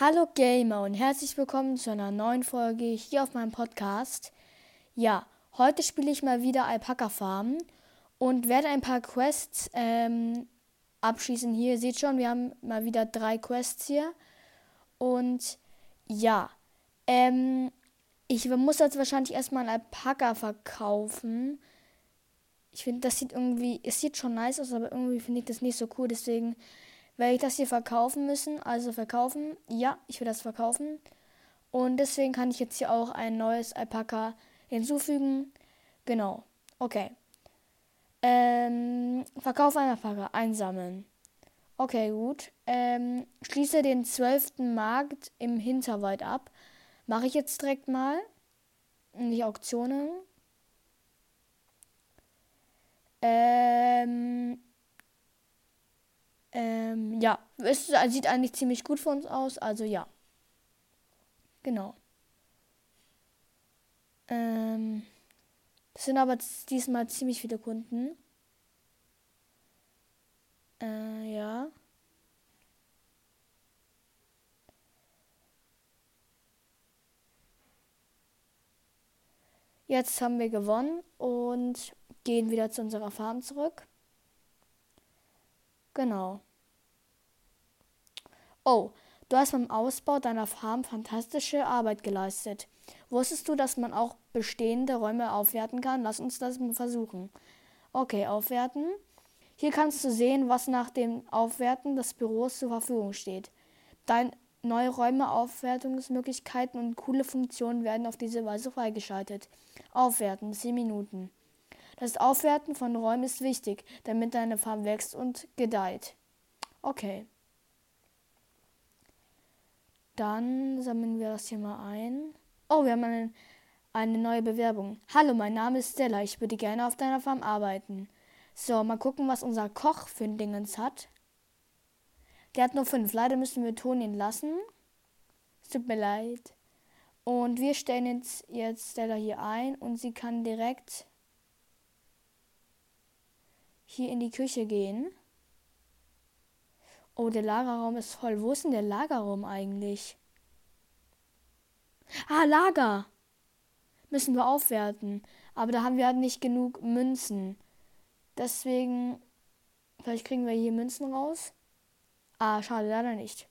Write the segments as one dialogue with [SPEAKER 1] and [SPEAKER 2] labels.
[SPEAKER 1] Hallo Gamer und herzlich willkommen zu einer neuen Folge hier auf meinem Podcast. Ja, heute spiele ich mal wieder Alpaka Farm und werde ein paar Quests ähm, abschließen hier. Ihr seht schon, wir haben mal wieder drei Quests hier. Und ja, ähm, ich muss jetzt wahrscheinlich erstmal einen Alpaka verkaufen. Ich finde, das sieht irgendwie, es sieht schon nice aus, aber irgendwie finde ich das nicht so cool. Deswegen werde ich das hier verkaufen müssen. Also verkaufen. Ja, ich will das verkaufen. Und deswegen kann ich jetzt hier auch ein neues Alpaka hinzufügen. Genau. Okay. Ähm, Verkauf ein Alpaka. Einsammeln. Okay, gut. Ähm, schließe den zwölften Markt im Hinterwald ab. Mache ich jetzt direkt mal. Die Auktionen. Ähm, ähm, ja, es sieht eigentlich ziemlich gut für uns aus, also ja. Genau. Ähm, das sind aber diesmal ziemlich viele Kunden. Äh, ja. Jetzt haben wir gewonnen und gehen wieder zu unserer Farm zurück. Genau. Oh, du hast beim Ausbau deiner Farm fantastische Arbeit geleistet. Wusstest du, dass man auch bestehende Räume aufwerten kann? Lass uns das mal versuchen. Okay, aufwerten. Hier kannst du sehen, was nach dem Aufwerten des Büros zur Verfügung steht. Dein neue Räume, Aufwertungsmöglichkeiten und coole Funktionen werden auf diese Weise freigeschaltet. Aufwerten, 10 Minuten. Das Aufwerten von Räumen ist wichtig, damit deine Farm wächst und gedeiht. Okay. Dann sammeln wir das hier mal ein. Oh, wir haben eine, eine neue Bewerbung. Hallo, mein Name ist Stella. Ich würde gerne auf deiner Farm arbeiten. So, mal gucken, was unser Koch für ein Dingens hat. Der hat nur fünf. Leider müssen wir Ton ihn lassen. Es tut mir leid. Und wir stellen jetzt, jetzt Stella hier ein und sie kann direkt hier in die Küche gehen. Oh, der Lagerraum ist voll. Wo ist denn der Lagerraum eigentlich? Ah, Lager! Müssen wir aufwerten. Aber da haben wir halt nicht genug Münzen. Deswegen, vielleicht kriegen wir hier Münzen raus. Ah, schade, leider nicht.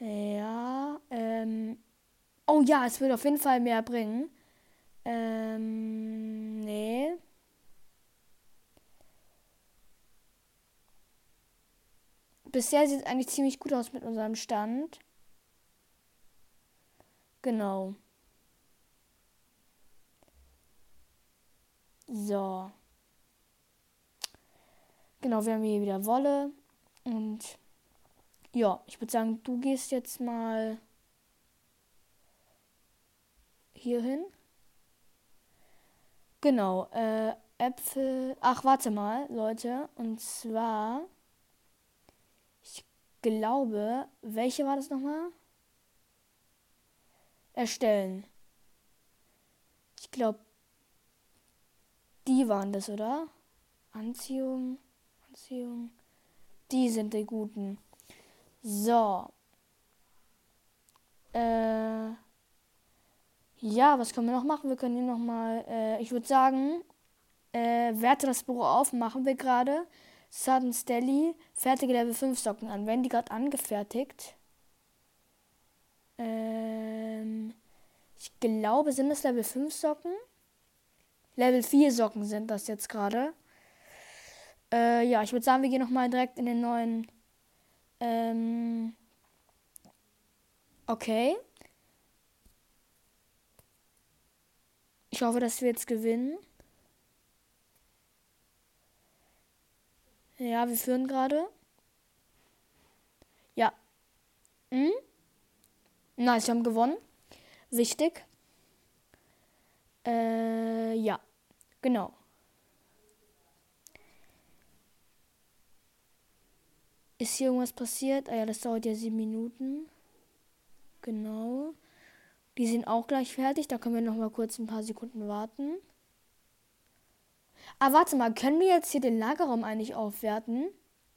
[SPEAKER 1] Ja, ähm. Oh ja, es wird auf jeden Fall mehr bringen. Ähm, nee. Bisher sieht es eigentlich ziemlich gut aus mit unserem Stand. Genau. So. Genau, wir haben hier wieder Wolle. Und ja, ich würde sagen, du gehst jetzt mal hier hin. Genau, äh, Äpfel. Ach, warte mal, Leute. Und zwar glaube, welche war das nochmal? Erstellen. Ich glaube, die waren das, oder? Anziehung, Anziehung. Die sind die guten. So. Äh. Ja, was können wir noch machen? Wir können hier nochmal, äh, ich würde sagen, äh, werte das Büro auf, machen wir gerade. Sudden Stelly, fertige Level 5 Socken an. Werden die gerade angefertigt? Ähm, ich glaube, sind das Level 5 Socken? Level 4 Socken sind das jetzt gerade. Äh, ja, ich würde sagen, wir gehen nochmal direkt in den neuen. Ähm, okay. Ich hoffe, dass wir jetzt gewinnen. Ja, wir führen gerade. Ja. Hm? Nice, wir haben gewonnen. Wichtig. Äh, ja. Genau. Ist hier irgendwas passiert? Ah ja, das dauert ja sieben Minuten. Genau. Die sind auch gleich fertig. Da können wir noch mal kurz ein paar Sekunden warten. Ah, warte mal, können wir jetzt hier den Lagerraum eigentlich aufwerten?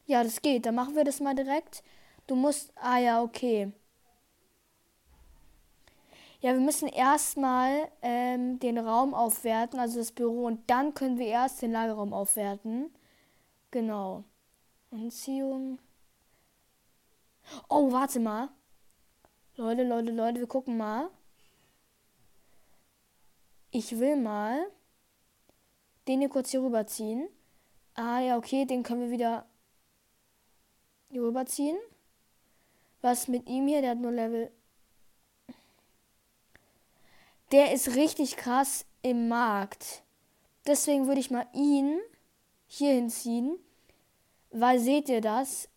[SPEAKER 1] Ja, das geht. Dann machen wir das mal direkt. Du musst. Ah ja, okay. Ja, wir müssen erstmal ähm, den Raum aufwerten, also das Büro, und dann können wir erst den Lagerraum aufwerten. Genau. Anziehung. Oh, warte mal. Leute, Leute, Leute, wir gucken mal. Ich will mal den hier kurz hier rüberziehen. Ah ja, okay, den können wir wieder hier rüberziehen. Was mit ihm hier? Der hat nur Level. Der ist richtig krass im Markt. Deswegen würde ich mal ihn hier hinziehen. Weil seht ihr das?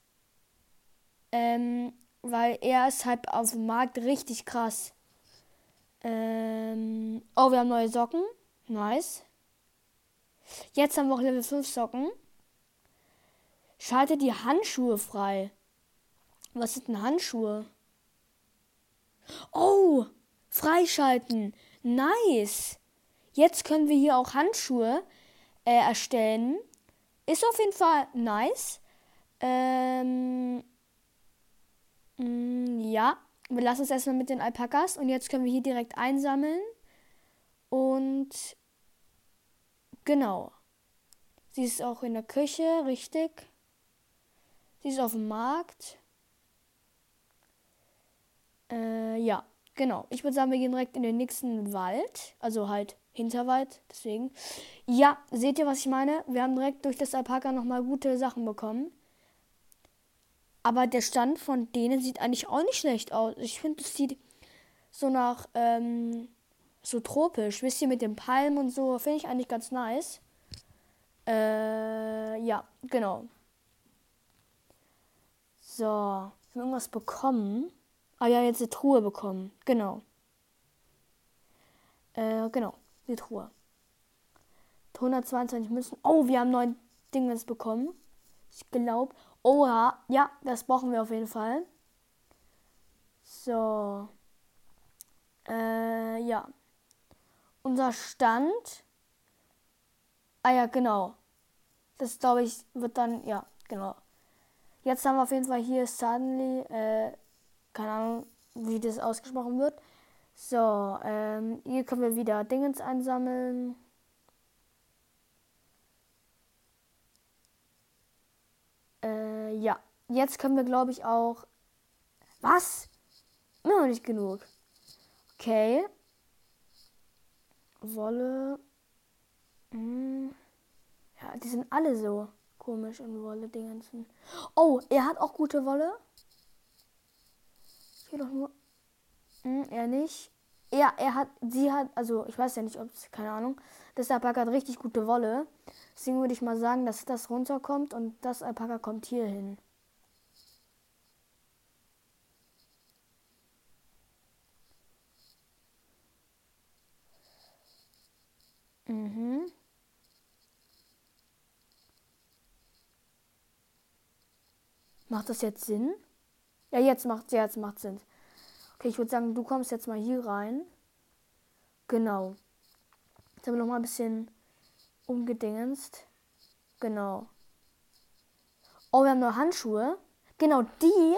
[SPEAKER 1] Ähm, weil er ist halt auf dem Markt richtig krass. Ähm, oh, wir haben neue Socken. Nice. Jetzt haben wir auch Level 5 Socken. Schalte die Handschuhe frei. Was sind denn Handschuhe? Oh, freischalten. Nice. Jetzt können wir hier auch Handschuhe äh, erstellen. Ist auf jeden Fall nice. Ähm, mh, mm, ja, wir lassen es erstmal mit den Alpakas und jetzt können wir hier direkt einsammeln. Und genau. Sie ist auch in der Küche, richtig. Sie ist auf dem Markt. Äh, ja, genau. Ich würde sagen, wir gehen direkt in den nächsten Wald. Also halt Hinterwald, deswegen. Ja, seht ihr, was ich meine? Wir haben direkt durch das Alpaka nochmal gute Sachen bekommen. Aber der Stand von denen sieht eigentlich auch nicht schlecht aus. Ich finde, es sieht so nach, ähm, so tropisch. Wisst ihr, mit den Palmen und so. Finde ich eigentlich ganz nice. Äh, ja, genau. So, haben irgendwas bekommen? Ah ja, jetzt eine Truhe bekommen. Genau. Äh, genau, die Truhe. 122 Münzen. Oh, wir haben neun Dingens bekommen. Ich glaube. Oh ja, ja, das brauchen wir auf jeden Fall. So. Äh, ja. Unser Stand. Ah ja, genau. Das glaube ich wird dann, ja, genau. Jetzt haben wir auf jeden Fall hier Suddenly, äh, keine Ahnung, wie das ausgesprochen wird. So, ähm, hier können wir wieder Dingens einsammeln. Äh, ja. Jetzt können wir, glaube ich, auch. Was? Noch nicht genug. Okay. Wolle. Hm. Ja, die sind alle so komisch in Wolle-Dingensen. Oh, er hat auch gute Wolle. Hier doch nur. Hm, er nicht. Er, er hat, sie hat, also ich weiß ja nicht, ob es, keine Ahnung. Das Alpaka hat richtig gute Wolle. Deswegen würde ich mal sagen, dass das runterkommt und das Alpaka kommt hier hin. Macht das jetzt Sinn? Ja, jetzt macht ja, jetzt Sinn. Okay, ich würde sagen, du kommst jetzt mal hier rein. Genau. Jetzt haben wir noch mal ein bisschen umgedingenst. Genau. Oh, wir haben noch Handschuhe. Genau, die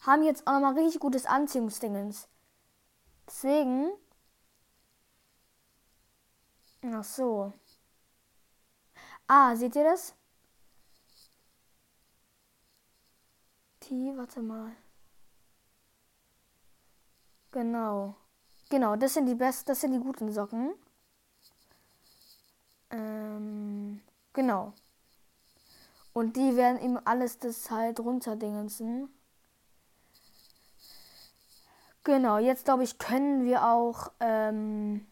[SPEAKER 1] haben jetzt auch noch mal richtig gutes Anziehungsdingens. Deswegen. Ach so. Ah, seht ihr das? Die, warte mal. Genau. Genau, das sind die besten, das sind die guten Socken. Ähm, genau. Und die werden ihm alles das halt runterdingensen. Genau, jetzt glaube ich, können wir auch ähm,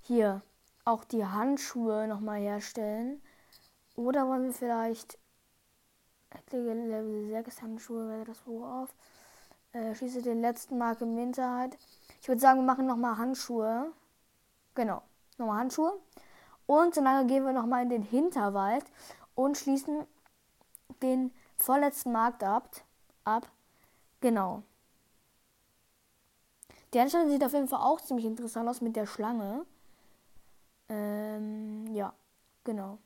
[SPEAKER 1] hier auch die Handschuhe nochmal herstellen. Oder wollen wir vielleicht Level 6 Handschuhe, wäre das worauf? Äh, schieße den letzten Mark im Winterheit. Ich würde sagen, wir machen nochmal Handschuhe. Genau, nochmal Handschuhe. Und solange gehen wir nochmal in den Hinterwald und schließen den vorletzten Markt ab. ab. Genau. Der Anstand sieht auf jeden Fall auch ziemlich interessant aus mit der Schlange. Ähm, ja, genau.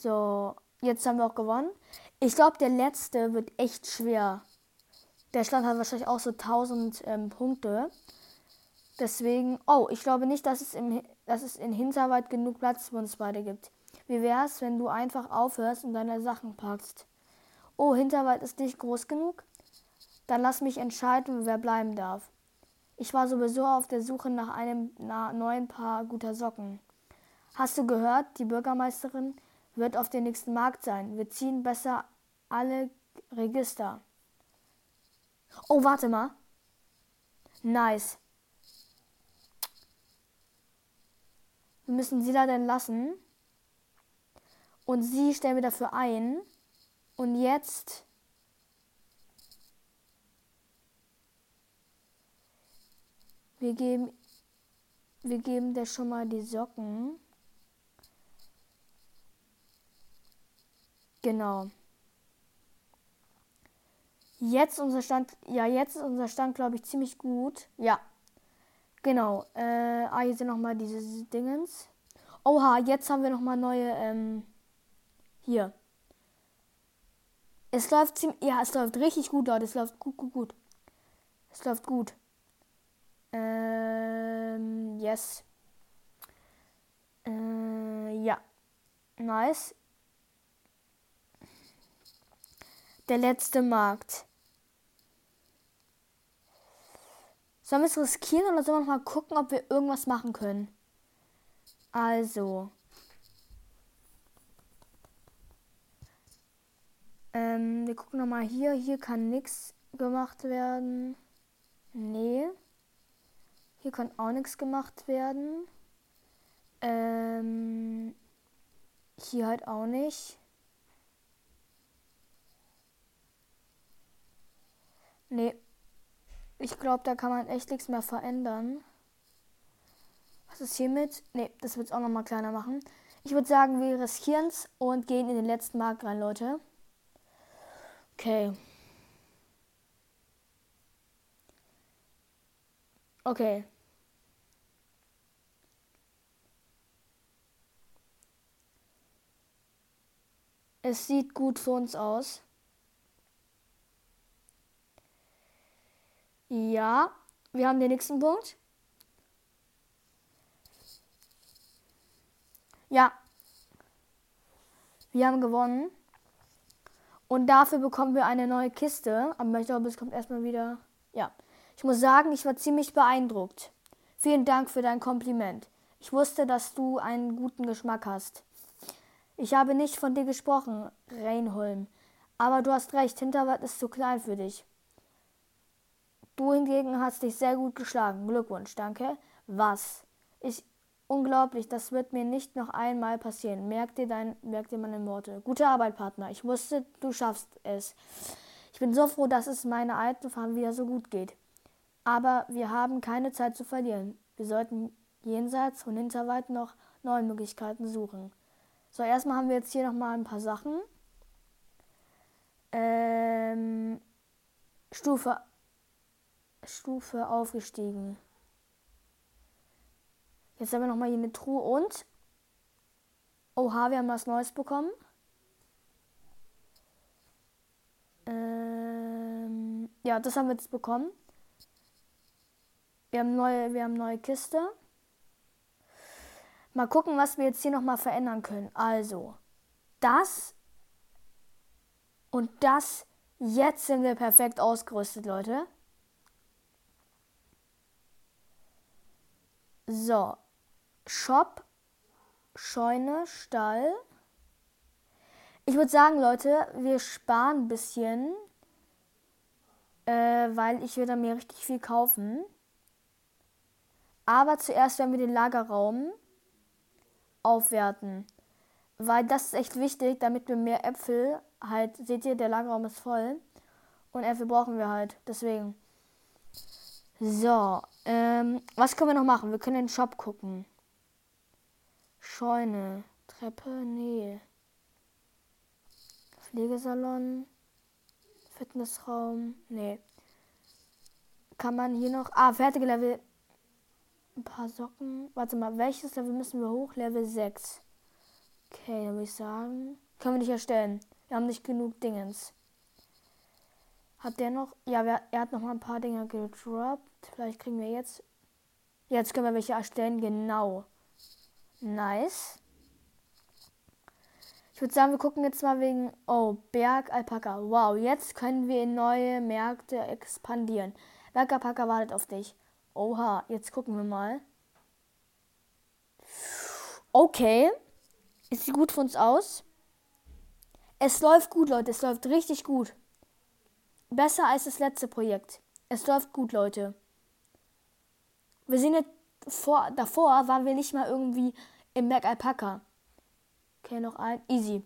[SPEAKER 1] So, jetzt haben wir auch gewonnen. Ich glaube, der letzte wird echt schwer. Der Stand hat wahrscheinlich auch so 1000 ähm, Punkte. Deswegen, oh, ich glaube nicht, dass es, im, dass es in Hinterwald genug Platz für uns beide gibt. Wie wäre es, wenn du einfach aufhörst und deine Sachen packst? Oh, Hinterwald ist nicht groß genug? Dann lass mich entscheiden, wer bleiben darf. Ich war sowieso auf der Suche nach einem na, neuen Paar guter Socken. Hast du gehört, die Bürgermeisterin wird auf dem nächsten Markt sein. Wir ziehen besser alle Register. Oh, warte mal. Nice. Wir müssen sie da denn lassen. Und sie stellen wir dafür ein. Und jetzt. Wir geben. Wir geben der schon mal die Socken. Genau. Jetzt unser Stand, ja, jetzt ist unser Stand, glaube ich, ziemlich gut. Ja, genau. Äh, ah, hier sind nochmal diese Dingens. Oha, jetzt haben wir nochmal neue, ähm, hier. Es läuft ziemlich, ja, es läuft richtig gut dort. Es läuft gut, gut, gut. Es läuft gut. Ähm, yes. Äh, ja. Nice. Der letzte Markt. Sollen wir es riskieren oder sollen wir mal gucken, ob wir irgendwas machen können? Also. Ähm, wir gucken nochmal hier. Hier kann nichts gemacht werden. Nee. Hier kann auch nichts gemacht werden. Ähm, hier halt auch nicht. Nee. Ich glaube, da kann man echt nichts mehr verändern. Was ist hiermit? Ne, das wird es auch nochmal kleiner machen. Ich würde sagen, wir riskieren es und gehen in den letzten Markt rein, Leute. Okay. Okay. Es sieht gut für uns aus. Ja, wir haben den nächsten Punkt. Ja, wir haben gewonnen. Und dafür bekommen wir eine neue Kiste. Aber ich glaube, es kommt erstmal wieder. Ja. Ich muss sagen, ich war ziemlich beeindruckt. Vielen Dank für dein Kompliment. Ich wusste, dass du einen guten Geschmack hast. Ich habe nicht von dir gesprochen, Reinholm. Aber du hast recht, Hinterwald ist zu klein für dich. Du hingegen hast dich sehr gut geschlagen. Glückwunsch, danke. Was? Ich. Unglaublich, das wird mir nicht noch einmal passieren. Merk dir, dein, merk dir meine Worte. Gute Arbeit, Partner. Ich wusste, du schaffst es. Ich bin so froh, dass es meiner alten Farm wieder so gut geht. Aber wir haben keine Zeit zu verlieren. Wir sollten jenseits von Hinterwald noch neue Möglichkeiten suchen. So, erstmal haben wir jetzt hier nochmal ein paar Sachen. Ähm, Stufe Stufe aufgestiegen. Jetzt haben wir nochmal hier eine Truhe und. Oha, wir haben was Neues bekommen. Ähm, ja, das haben wir jetzt bekommen. Wir haben neue, wir haben neue Kiste. Mal gucken, was wir jetzt hier nochmal verändern können. Also, das und das. Jetzt sind wir perfekt ausgerüstet, Leute. So. Shop, Scheune, Stall. Ich würde sagen, Leute, wir sparen ein bisschen, äh, weil ich werde mir richtig viel kaufen. Aber zuerst werden wir den Lagerraum aufwerten, weil das ist echt wichtig, damit wir mehr Äpfel halt, seht ihr, der Lagerraum ist voll und Äpfel brauchen wir halt, deswegen. So, ähm, was können wir noch machen? Wir können den Shop gucken. Scheune, Treppe, nee. Pflegesalon, Fitnessraum, nee. Kann man hier noch. Ah, fertige Level. Ein paar Socken. Warte mal, welches Level müssen wir hoch? Level 6. Okay, dann würde ich sagen. Können wir nicht erstellen. Wir haben nicht genug Dingens. Hat der noch? Ja, wer, er hat noch mal ein paar Dinge gedroppt. Vielleicht kriegen wir jetzt. Jetzt können wir welche erstellen. Genau. Nice. Ich würde sagen, wir gucken jetzt mal wegen. Oh, Berg Alpaka. Wow, jetzt können wir in neue Märkte expandieren. Berg Alpaka wartet auf dich. Oha, jetzt gucken wir mal. Okay. Es sieht gut für uns aus. Es läuft gut, Leute. Es läuft richtig gut. Besser als das letzte Projekt. Es läuft gut, Leute. Wir sind jetzt vor, davor waren wir nicht mal irgendwie im Berg Alpaka. Okay, noch ein. Easy.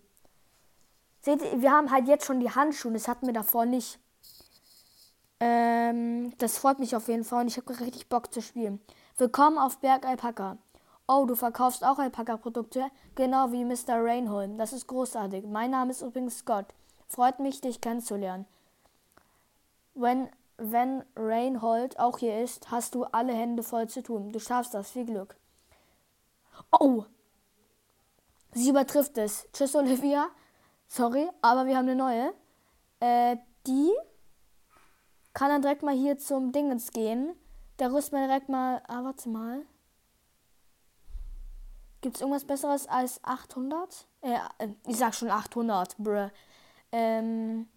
[SPEAKER 1] Seht ihr, wir haben halt jetzt schon die Handschuhe. Das hatten wir davor nicht. Ähm, das freut mich auf jeden Fall und ich habe richtig Bock zu spielen. Willkommen auf Berg Alpaka. Oh, du verkaufst auch Alpaka-Produkte? Genau wie Mr. Rainholm. Das ist großartig. Mein Name ist übrigens Scott. Freut mich, dich kennenzulernen. Wenn, wenn Reinhold auch hier ist, hast du alle Hände voll zu tun. Du schaffst das. Viel Glück. Oh, Sie übertrifft es. Tschüss, Olivia. Sorry, aber wir haben eine neue. Äh, die kann dann direkt mal hier zum Dingens gehen. Da rüsten wir direkt mal. Ah, warte mal. Gibt es irgendwas Besseres als 800? Äh, ich sag schon 800, bruh. Ähm,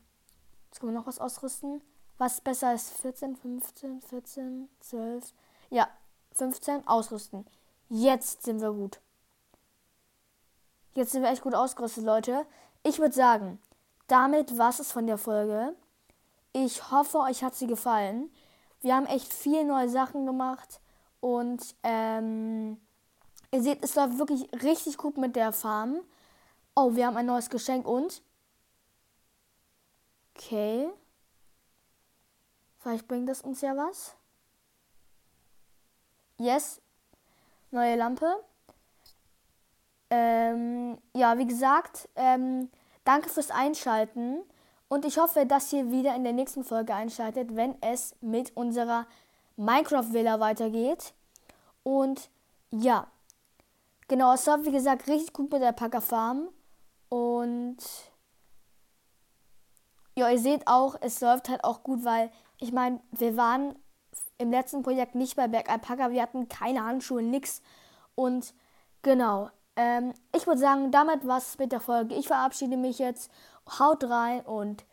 [SPEAKER 1] jetzt können wir noch was ausrüsten. Was besser als 14, 15, 14, 12? Ja, 15 ausrüsten. Jetzt sind wir gut. Jetzt sind wir echt gut ausgerüstet, Leute. Ich würde sagen, damit war es von der Folge. Ich hoffe, euch hat sie gefallen. Wir haben echt viele neue Sachen gemacht und ähm, ihr seht, es läuft wirklich richtig gut mit der Farm. Oh, wir haben ein neues Geschenk und okay, vielleicht bringt das uns ja was. Yes, neue Lampe. Ähm, ja, wie gesagt, ähm, danke fürs Einschalten und ich hoffe, dass ihr wieder in der nächsten Folge einschaltet, wenn es mit unserer Minecraft-Villa weitergeht. Und ja, genau, es läuft wie gesagt richtig gut mit der Packer Farm und ja, ihr seht auch, es läuft halt auch gut, weil ich meine, wir waren im letzten Projekt nicht bei Berg Alpaka, wir hatten keine Handschuhe, nix. Und genau, ähm, ich würde sagen, damit war es mit der Folge. Ich verabschiede mich jetzt. Haut rein und.